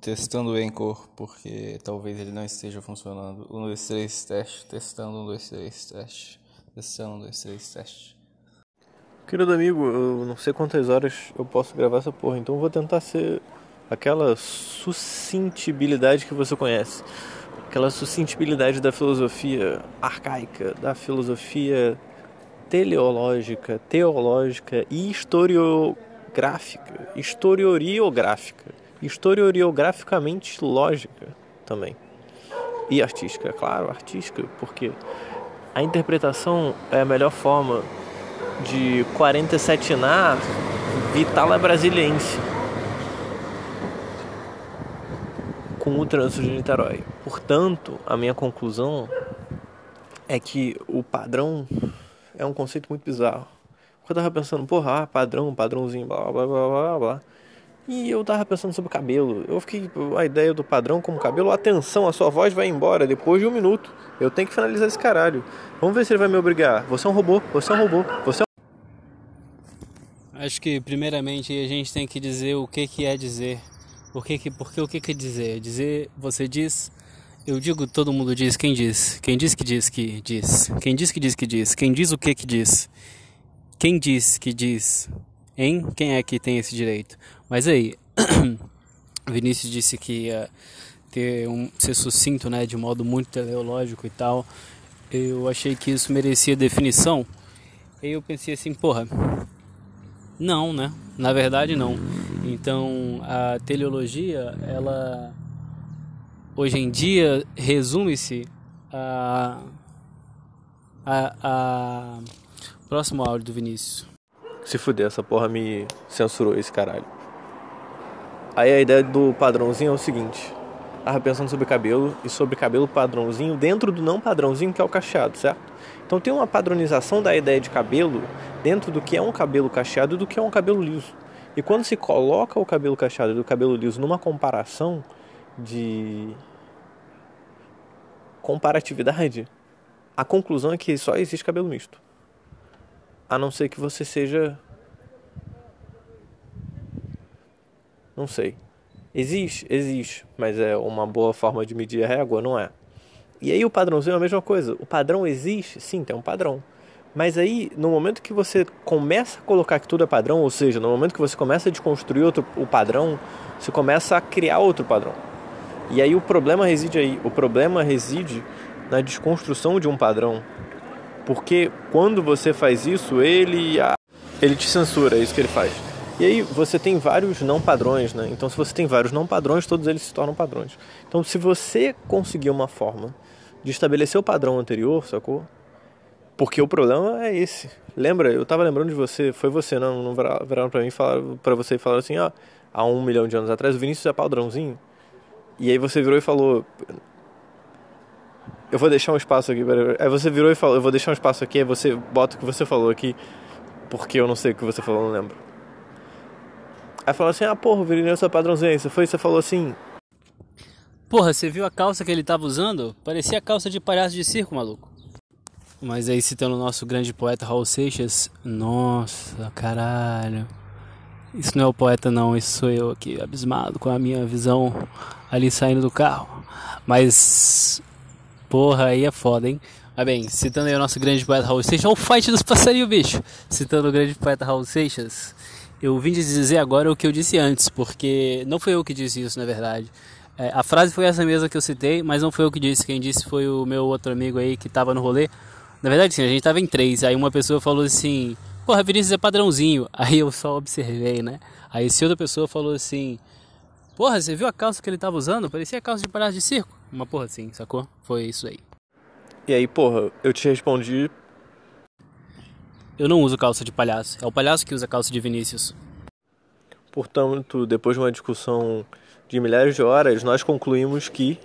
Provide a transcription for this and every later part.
testando o Anchor, porque talvez ele não esteja funcionando. 1, 2, 3, teste. Testando 1, 2, 3, teste. Testando 1, 2, 3, teste. Querido amigo, eu não sei quantas horas eu posso gravar essa porra, então eu vou tentar ser aquela sucintibilidade que você conhece. Aquela sucintibilidade da filosofia arcaica, da filosofia teleológica, teológica e historiográfica, historioriográfica historiograficamente lógica também. E artística, claro, artística, porque a interpretação é a melhor forma de 47 na Vitala Brasiliense com o trânsito de Niterói. Portanto, a minha conclusão é que o padrão é um conceito muito bizarro. Eu tava pensando, porra, ah, padrão, padrãozinho, blá blá blá blá blá. E eu tava pensando sobre cabelo. Eu fiquei a ideia do padrão como cabelo. Atenção, a sua voz vai embora depois de um minuto. Eu tenho que finalizar esse caralho. Vamos ver se ele vai me obrigar. Você é um robô, você é um robô, você é um... Acho que primeiramente a gente tem que dizer o que que é dizer. Por que que, porque o que que é dizer? Dizer, você diz, eu digo, todo mundo diz, quem diz? Quem diz que diz que diz? Quem diz que diz que diz? Quem diz o que que diz? Quem diz que diz? Hein? Quem é que tem esse direito? Mas aí, Vinícius disse que ia ter um, ser sucinto, né, de modo muito teleológico e tal. Eu achei que isso merecia definição. E eu pensei assim, porra, não, né? Na verdade, não. Então, a teleologia, ela hoje em dia resume-se a, a, a próximo áudio do Vinícius. Se fuder, essa porra me censurou esse caralho. Aí a ideia do padrãozinho é o seguinte. Tava pensando sobre cabelo e sobre cabelo padrãozinho dentro do não padrãozinho que é o cacheado, certo? Então tem uma padronização da ideia de cabelo dentro do que é um cabelo cacheado e do que é um cabelo liso. E quando se coloca o cabelo cacheado e o cabelo liso numa comparação de comparatividade, a conclusão é que só existe cabelo misto. A não ser que você seja Não sei. Existe? Existe. Mas é uma boa forma de medir a régua? Não é. E aí o padrãozinho é a mesma coisa. O padrão existe? Sim, tem um padrão. Mas aí, no momento que você começa a colocar que tudo é padrão, ou seja, no momento que você começa a desconstruir outro, o padrão, você começa a criar outro padrão. E aí o problema reside aí. O problema reside na desconstrução de um padrão. Porque quando você faz isso, ele, ele te censura, é isso que ele faz. E aí você tem vários não padrões, né? Então se você tem vários não padrões, todos eles se tornam padrões. Então se você conseguir uma forma de estabelecer o padrão anterior, sacou? Porque o problema é esse. Lembra? Eu tava lembrando de você, foi você, não, não viraram pra mim falaram para você e falaram assim, ó, há um milhão de anos atrás o Vinícius é padrãozinho. E aí você virou e falou, eu vou deixar um espaço aqui. Aí você virou e falou, eu vou deixar um espaço aqui, aí você bota o que você falou aqui, porque eu não sei o que você falou, não lembro. Aí falou assim, ah, porra, o Virineu é padrãozinho. Você foi você falou assim... Porra, você viu a calça que ele tava usando? Parecia calça de palhaço de circo, maluco. Mas aí citando o nosso grande poeta Raul Seixas, nossa, caralho. Isso não é o poeta não, isso sou eu aqui, abismado com a minha visão ali saindo do carro. Mas, porra, aí é foda, hein? Mas bem, citando aí o nosso grande poeta Raul Seixas, olha o fight dos passarinhos, bicho. Citando o grande poeta Raul Seixas, eu vim dizer agora o que eu disse antes, porque não foi eu que disse isso, na verdade. É, a frase foi essa mesma que eu citei, mas não foi eu que disse. Quem disse foi o meu outro amigo aí que tava no rolê. Na verdade, sim, a gente tava em três. Aí uma pessoa falou assim: Porra, Vinícius é padrãozinho. Aí eu só observei, né? Aí essa outra pessoa falou assim: Porra, você viu a calça que ele tava usando? Parecia a calça de palhaço de circo. Uma porra assim, sacou? Foi isso aí. E aí, porra, eu te respondi eu não uso calça de palhaço. É o palhaço que usa calça de Vinícius. Portanto, depois de uma discussão de milhares de horas, nós concluímos que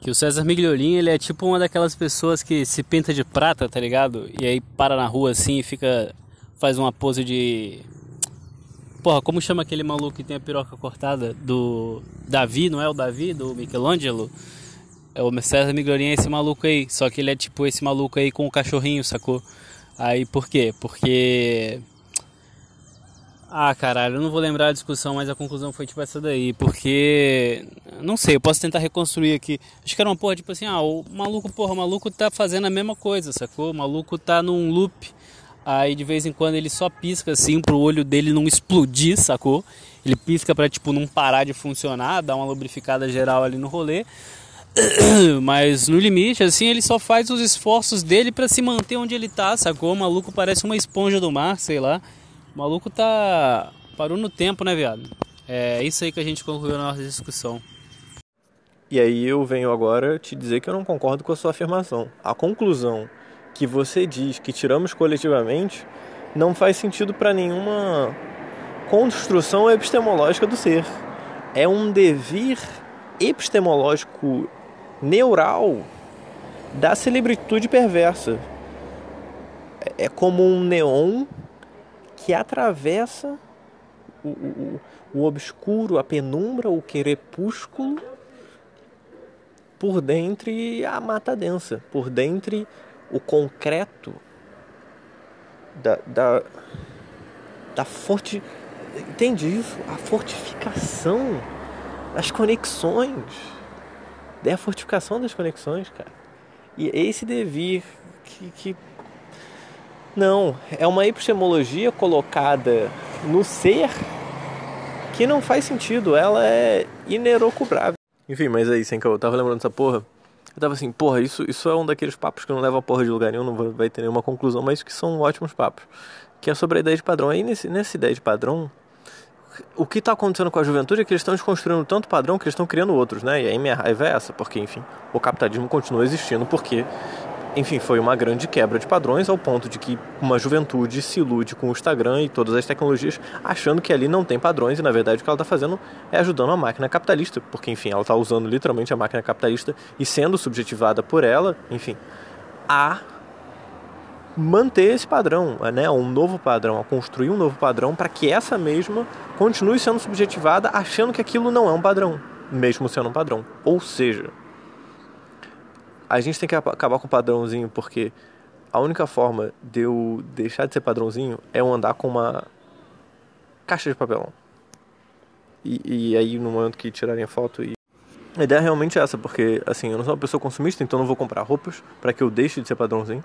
que o César Migliolin, ele é tipo uma daquelas pessoas que se pinta de prata, tá ligado? E aí para na rua assim e fica faz uma pose de Porra, como chama aquele maluco que tem a piroca cortada do Davi, não é o Davi do Michelangelo? É o César Migliolin é esse maluco aí, só que ele é tipo esse maluco aí com o cachorrinho, sacou? Aí por quê? Porque Ah, caralho, eu não vou lembrar a discussão, mas a conclusão foi tipo essa daí, porque. Não sei, eu posso tentar reconstruir aqui. Acho que era uma porra tipo assim, ah, o maluco, porra, o maluco tá fazendo a mesma coisa, sacou? O maluco tá num loop. Aí de vez em quando ele só pisca assim pro olho dele não explodir, sacou? Ele pisca pra tipo não parar de funcionar, dar uma lubrificada geral ali no rolê. Mas no limite, assim, ele só faz os esforços dele para se manter onde ele tá, sacou? O maluco parece uma esponja do mar, sei lá. O maluco tá. parou no tempo, né, viado? É isso aí que a gente concluiu na nossa discussão. E aí eu venho agora te dizer que eu não concordo com a sua afirmação. A conclusão que você diz que tiramos coletivamente não faz sentido para nenhuma construção epistemológica do ser. É um devir epistemológico neural da celebritude perversa. É como um neon que atravessa o, o, o obscuro, a penumbra, o crepúsculo, por dentro a mata densa, por dentro o concreto da, da, da forte. Entende isso? A fortificação, as conexões. É a fortificação das conexões, cara. E esse devir que, que não, é uma epistemologia colocada no ser que não faz sentido, ela é inerocubrável. Enfim, mas aí, sem que eu tava lembrando dessa porra, eu tava assim, porra, isso, isso é um daqueles papos que não leva a porra de lugar nenhum, não vai ter nenhuma conclusão, mas que são ótimos papos. Que é sobre a ideia de padrão. Aí nesse, nessa ideia de padrão, o que está acontecendo com a juventude é que eles estão desconstruindo tanto padrão que eles estão criando outros, né? E aí minha raiva é essa, porque, enfim, o capitalismo continua existindo porque enfim, foi uma grande quebra de padrões ao ponto de que uma juventude se ilude com o Instagram e todas as tecnologias, achando que ali não tem padrões e na verdade o que ela está fazendo é ajudando a máquina capitalista, porque enfim, ela está usando literalmente a máquina capitalista e sendo subjetivada por ela, enfim, a manter esse padrão, né, um novo padrão, a construir um novo padrão para que essa mesma continue sendo subjetivada achando que aquilo não é um padrão, mesmo sendo um padrão. Ou seja, a gente tem que acabar com o padrãozinho, porque a única forma de eu deixar de ser padrãozinho é eu andar com uma caixa de papelão. E, e aí, no momento que tirarem a foto. E... A ideia é realmente essa, porque assim, eu não sou uma pessoa consumista, então não vou comprar roupas para que eu deixe de ser padrãozinho.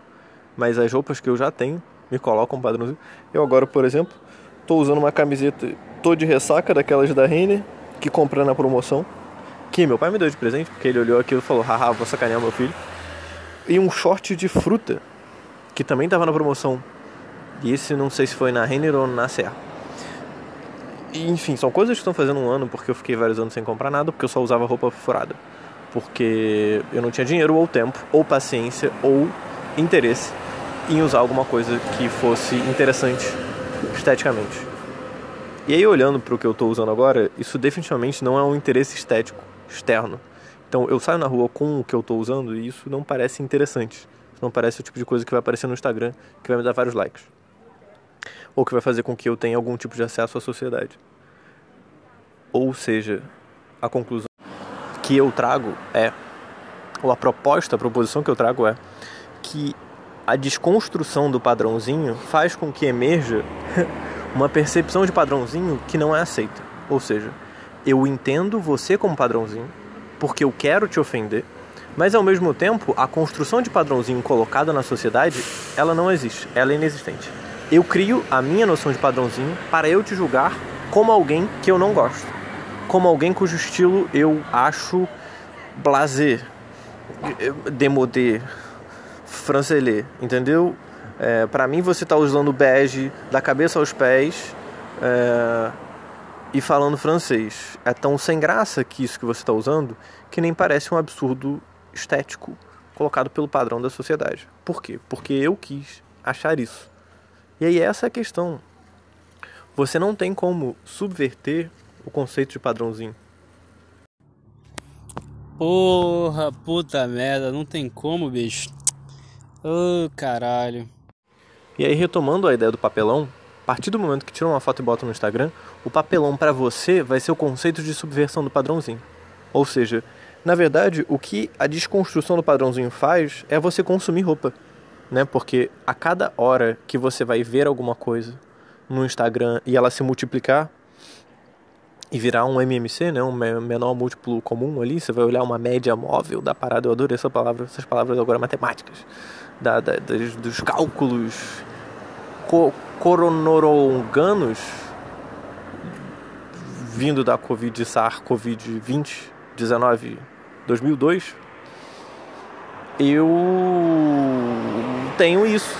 Mas as roupas que eu já tenho me colocam padrãozinho. Eu agora, por exemplo, estou usando uma camiseta tô de ressaca daquelas da Renner, que comprei na promoção que meu pai me deu de presente, porque ele olhou aquilo e falou, haha, vou sacanear meu filho. E um short de fruta, que também estava na promoção. E esse não sei se foi na Renner ou na Serra. E, enfim, são coisas que estão fazendo um ano, porque eu fiquei vários anos sem comprar nada, porque eu só usava roupa furada. Porque eu não tinha dinheiro ou tempo, ou paciência, ou interesse em usar alguma coisa que fosse interessante esteticamente. E aí, olhando para o que eu estou usando agora, isso definitivamente não é um interesse estético externo. Então eu saio na rua com o que eu estou usando e isso não parece interessante. Isso não parece o tipo de coisa que vai aparecer no Instagram, que vai me dar vários likes. Ou que vai fazer com que eu tenha algum tipo de acesso à sociedade. Ou seja, a conclusão que eu trago é, ou a proposta, a proposição que eu trago é que a desconstrução do padrãozinho faz com que emerja uma percepção de padrãozinho que não é aceita. Ou seja, eu entendo você como padrãozinho, porque eu quero te ofender, mas ao mesmo tempo, a construção de padrãozinho colocada na sociedade, ela não existe, ela é inexistente. Eu crio a minha noção de padrãozinho para eu te julgar como alguém que eu não gosto, como alguém cujo estilo eu acho blazer, demodé, francelé, entendeu? É, para mim você está usando bege da cabeça aos pés. É, e falando francês. É tão sem graça que isso que você está usando que nem parece um absurdo estético colocado pelo padrão da sociedade. Por quê? Porque eu quis achar isso. E aí essa é a questão. Você não tem como subverter o conceito de padrãozinho. Porra, puta merda, não tem como, bicho. Ô, oh, caralho. E aí, retomando a ideia do papelão, partir do momento que tira uma foto e bota no Instagram, o papelão para você vai ser o conceito de subversão do padrãozinho. Ou seja, na verdade, o que a desconstrução do padrãozinho faz é você consumir roupa, né? Porque a cada hora que você vai ver alguma coisa no Instagram e ela se multiplicar e virar um MMC, né, um menor múltiplo comum ali, você vai olhar uma média móvel da parada, eu adorei essa palavra, essas palavras agora matemáticas, da, da, dos, dos cálculos co coronoronganos vindo da Covid SAR-CoV-20, 19, 2002, eu tenho isso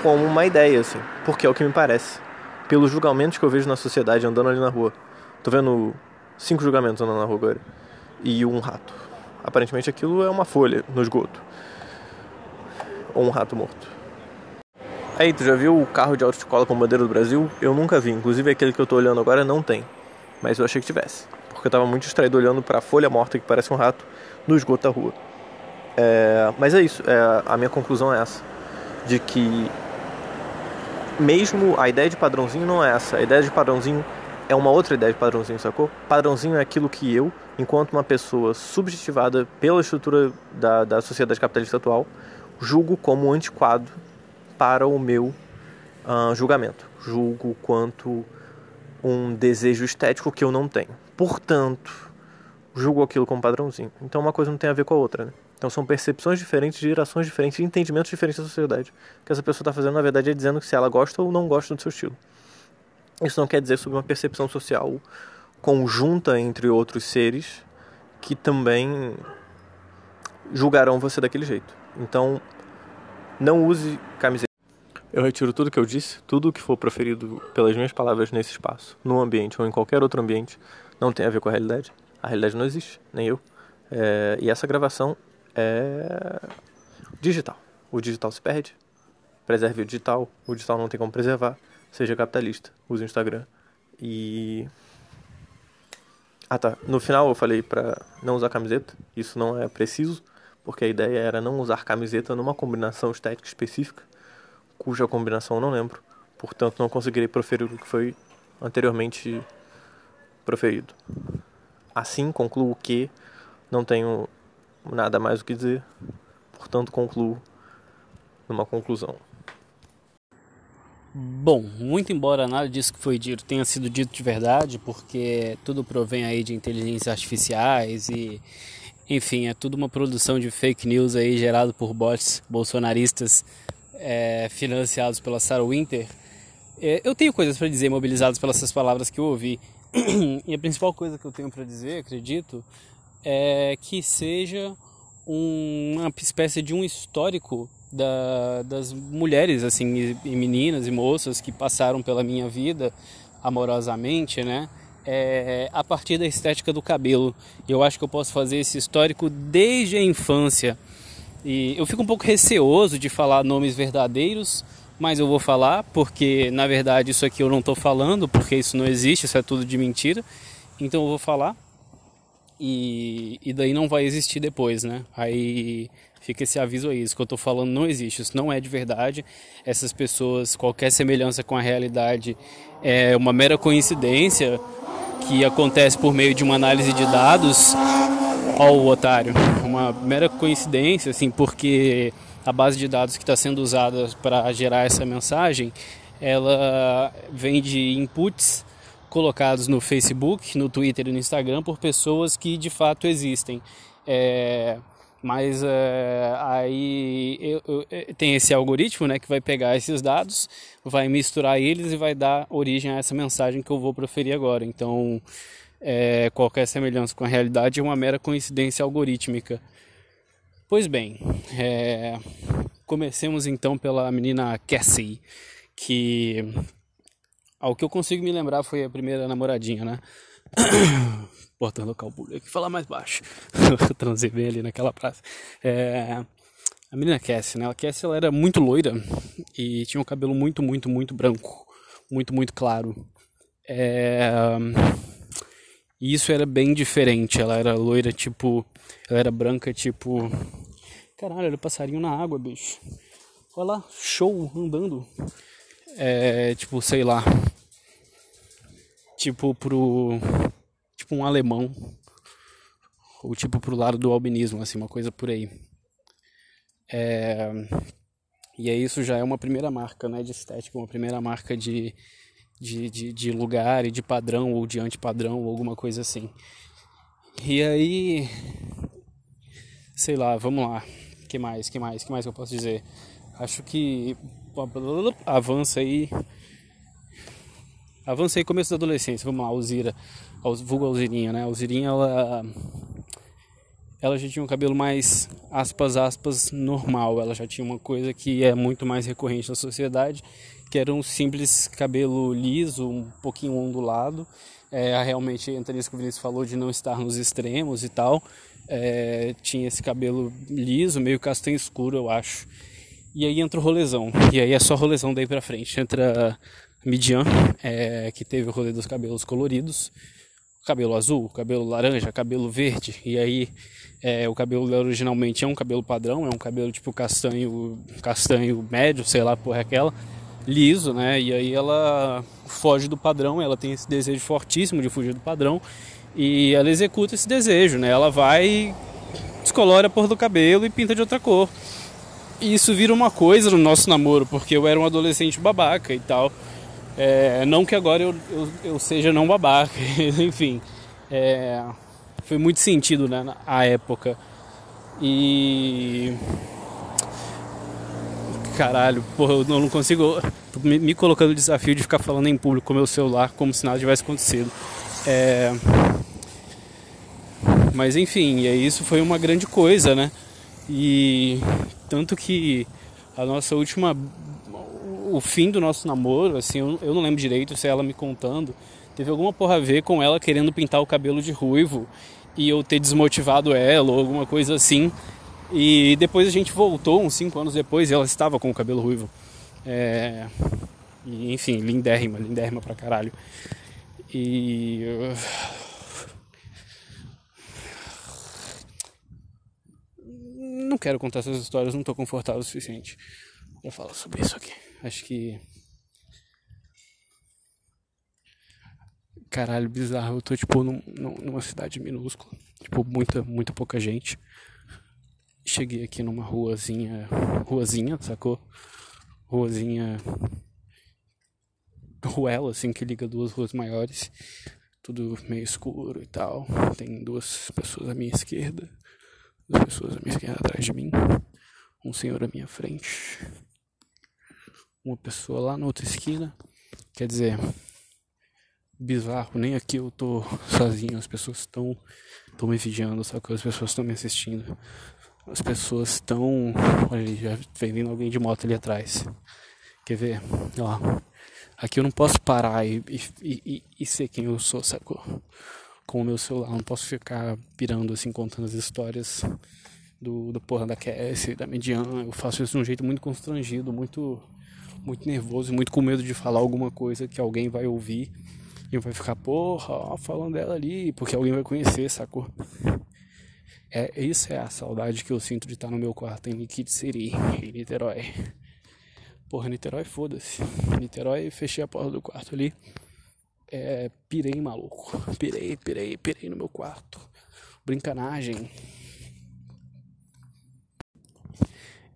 como uma ideia, assim, porque é o que me parece. Pelos julgamentos que eu vejo na sociedade andando ali na rua. Tô vendo cinco julgamentos andando na rua agora. E um rato. Aparentemente aquilo é uma folha no esgoto. Ou um rato morto. Aí, tu já viu o carro de autoescola com bandeira do Brasil? Eu nunca vi. Inclusive aquele que eu tô olhando agora não tem. Mas eu achei que tivesse. Porque eu tava muito distraído olhando para a folha morta que parece um rato no esgoto da rua. É, mas é isso. É, a minha conclusão é essa. De que mesmo a ideia de padrãozinho não é essa. A ideia de padrãozinho é uma outra ideia de padrãozinho, sacou? Padrãozinho é aquilo que eu, enquanto uma pessoa subjetivada pela estrutura da, da sociedade capitalista atual, julgo como antiquado para o meu uh, julgamento. Julgo quanto um desejo estético que eu não tenho. Portanto, julgo aquilo como padrãozinho. Então uma coisa não tem a ver com a outra, né? Então são percepções diferentes, gerações diferentes, entendimentos diferentes da sociedade. O que essa pessoa está fazendo, na verdade, é dizendo que se ela gosta ou não gosta do seu estilo. Isso não quer dizer sobre uma percepção social conjunta entre outros seres que também julgarão você daquele jeito. Então, não use camiseta. Eu retiro tudo que eu disse, tudo que for proferido pelas minhas palavras nesse espaço, no ambiente ou em qualquer outro ambiente, não tem a ver com a realidade. A realidade não existe, nem eu. É, e essa gravação é digital. O digital se perde. Preserve o digital. O digital não tem como preservar. Seja capitalista. Use o Instagram. E. Ah tá. No final eu falei para não usar camiseta. Isso não é preciso, porque a ideia era não usar camiseta numa combinação estética específica, cuja combinação não lembro. Portanto, não conseguirei proferir o que foi anteriormente proferido. Assim, concluo que não tenho nada mais o que dizer, portanto, concluo numa conclusão. Bom, muito embora nada disso que foi dito tenha sido dito de verdade, porque tudo provém aí de inteligências artificiais e, enfim, é tudo uma produção de fake news aí gerado por bots bolsonaristas é, financiados pela Sarah Winter. É, eu tenho coisas para dizer mobilizadas pelas palavras que eu ouvi. e a principal coisa que eu tenho para dizer, acredito, é que seja um, uma espécie de um histórico da, das mulheres assim e, e, meninas e moças que passaram pela minha vida amorosamente, né? É, a partir da estética do cabelo. Eu acho que eu posso fazer esse histórico desde a infância. E eu fico um pouco receoso de falar nomes verdadeiros, mas eu vou falar porque na verdade isso aqui eu não estou falando, porque isso não existe, isso é tudo de mentira. Então eu vou falar e, e daí não vai existir depois, né? Aí fica esse aviso aí, isso que eu estou falando não existe, isso não é de verdade. Essas pessoas, qualquer semelhança com a realidade é uma mera coincidência que acontece por meio de uma análise de dados ao otário, uma mera coincidência, assim, porque a base de dados que está sendo usada para gerar essa mensagem, ela vem de inputs colocados no Facebook, no Twitter e no Instagram por pessoas que de fato existem. É, mas é, aí eu, eu, é, tem esse algoritmo né, que vai pegar esses dados, vai misturar eles e vai dar origem a essa mensagem que eu vou proferir agora. Então, é, qualquer semelhança com a realidade é uma mera coincidência algorítmica. Pois bem, é, comecemos então pela menina Cassie, que ao que eu consigo me lembrar foi a primeira namoradinha, né? Botando o calbulho aqui, falar mais baixo. Transei bem ali naquela praça. É, a menina Cassie, né? A Cassie ela era muito loira e tinha um cabelo muito, muito, muito branco. Muito, muito claro. É, e isso era bem diferente. Ela era loira, tipo. Ela era branca, tipo. Caralho, era passarinho na água, bicho. Olha lá, show andando. É, tipo, sei lá, tipo pro tipo um alemão ou tipo pro lado do albinismo, assim, uma coisa por aí. É, e aí isso já é uma primeira marca, né, de estética, uma primeira marca de, de, de, de lugar e de padrão ou de antipadrão ou alguma coisa assim. E aí, sei lá, vamos lá. Que mais? Que mais? Que mais eu posso dizer? Acho que avança aí. Avança aí começo da adolescência. Vamos lá, Alzira, vulgo Alzirinha, né? Alzirinha ela ela já tinha um cabelo mais aspas aspas normal. Ela já tinha uma coisa que é muito mais recorrente na sociedade, que era um simples cabelo liso, um pouquinho ondulado. É, realmente entra nisso que o Vinícius falou de não estar nos extremos e tal. É, tinha esse cabelo liso, meio castanho escuro, eu acho. E aí entra o rolezão. E aí é só rolezão daí pra frente. Entra Midian, é, que teve o rolê dos cabelos coloridos. Cabelo azul, cabelo laranja, cabelo verde. E aí é, o cabelo originalmente é um cabelo padrão, é um cabelo tipo castanho, castanho médio, sei lá, porra, aquela, liso, né? E aí ela foge do padrão, ela tem esse desejo fortíssimo de fugir do padrão e ela executa esse desejo, né? Ela vai, descolora a porra do cabelo e pinta de outra cor. E isso vira uma coisa no nosso namoro, porque eu era um adolescente babaca e tal. É, não que agora eu, eu, eu seja não babaca, enfim. É, foi muito sentido né, na época. E. Caralho, porra, eu não consigo. Me, me colocando o desafio de ficar falando em público com meu celular como se nada tivesse acontecido. É... Mas enfim, e isso foi uma grande coisa, né? E tanto que a nossa última. O fim do nosso namoro, assim, eu, eu não lembro direito se é ela me contando, teve alguma porra a ver com ela querendo pintar o cabelo de ruivo e eu ter desmotivado ela ou alguma coisa assim. E depois a gente voltou, uns 5 anos depois, e ela estava com o cabelo ruivo. É... E, enfim, lindérrima, lindérrima pra caralho. E. Não quero contar essas histórias, não estou confortável o suficiente para falar sobre isso aqui. Acho que caralho, bizarro. Eu tô, tipo, num, numa cidade minúscula. Tipo, muita, muita pouca gente. Cheguei aqui numa ruazinha. Ruazinha, sacou? Ruazinha. Ruela, assim, que liga duas ruas maiores. Tudo meio escuro e tal. Tem duas pessoas à minha esquerda. Duas pessoas à minha esquerda atrás de mim. Um senhor à minha frente. Uma pessoa lá na outra esquina. Quer dizer, bizarro, nem aqui eu tô sozinho, as pessoas estão estão me vigiando, só que as pessoas estão me assistindo. As pessoas estão. Olha ali, já vem vindo alguém de moto ali atrás. Quer ver? Ó. Aqui eu não posso parar e, e, e, e ser quem eu sou, sacou? Com o meu celular. Não posso ficar pirando assim, contando as histórias do, do porra da QS, da Median. Eu faço isso de um jeito muito constrangido, muito, muito nervoso, muito com medo de falar alguma coisa que alguém vai ouvir e vai ficar, porra, ó, falando dela ali, porque alguém vai conhecer, sacou? É, isso é a saudade que eu sinto de estar no meu quarto em City, em Niterói. Porra, Niterói, foda-se. Niterói, fechei a porta do quarto ali. É, pirei, maluco. Pirei, pirei, pirei no meu quarto. Brincanagem.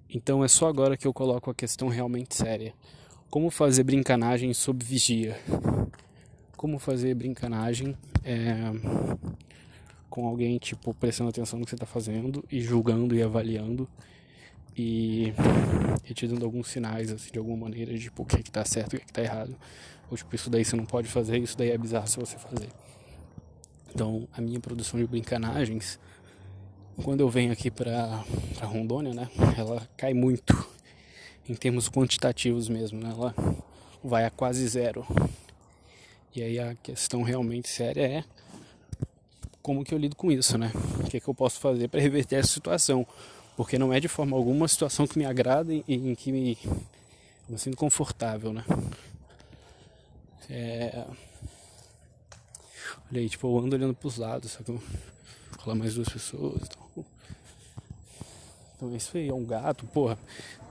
Então é só agora que eu coloco a questão realmente séria. Como fazer brincanagem sob vigia? como fazer brincanagem é, com alguém, tipo, prestando atenção no que você está fazendo e julgando e avaliando e, e, te dando alguns sinais, assim, de alguma maneira, de tipo, o que, é que tá certo o que, é que tá errado. Ou, tipo, isso daí você não pode fazer, isso daí é bizarro se você fazer. Então, a minha produção de brincanagens, quando eu venho aqui pra, pra Rondônia, né, ela cai muito em termos quantitativos mesmo, né, ela vai a quase zero. E aí a questão realmente séria é como que eu lido com isso, né? O que, é que eu posso fazer para reverter essa situação? Porque não é de forma alguma uma situação que me agrada e em que me, me sinto confortável, né? É... Olha aí, tipo, eu ando olhando pros lados, sabe? Rolar mais duas pessoas. Então... então é isso aí, é um gato, porra.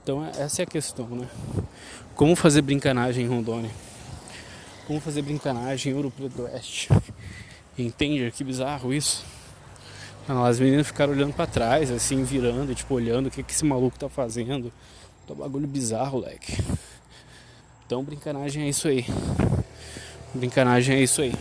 Então essa é a questão, né? Como fazer brincanagem em Rondônia? Como fazer brincanagem em Ouro Preto do Oeste. Entende? Que bizarro isso. as meninas ficaram olhando para trás, assim, virando, tipo, olhando o que, que esse maluco tá fazendo. Tá um bagulho bizarro, leque. Então, brincanagem é isso aí. Brincanagem é isso aí.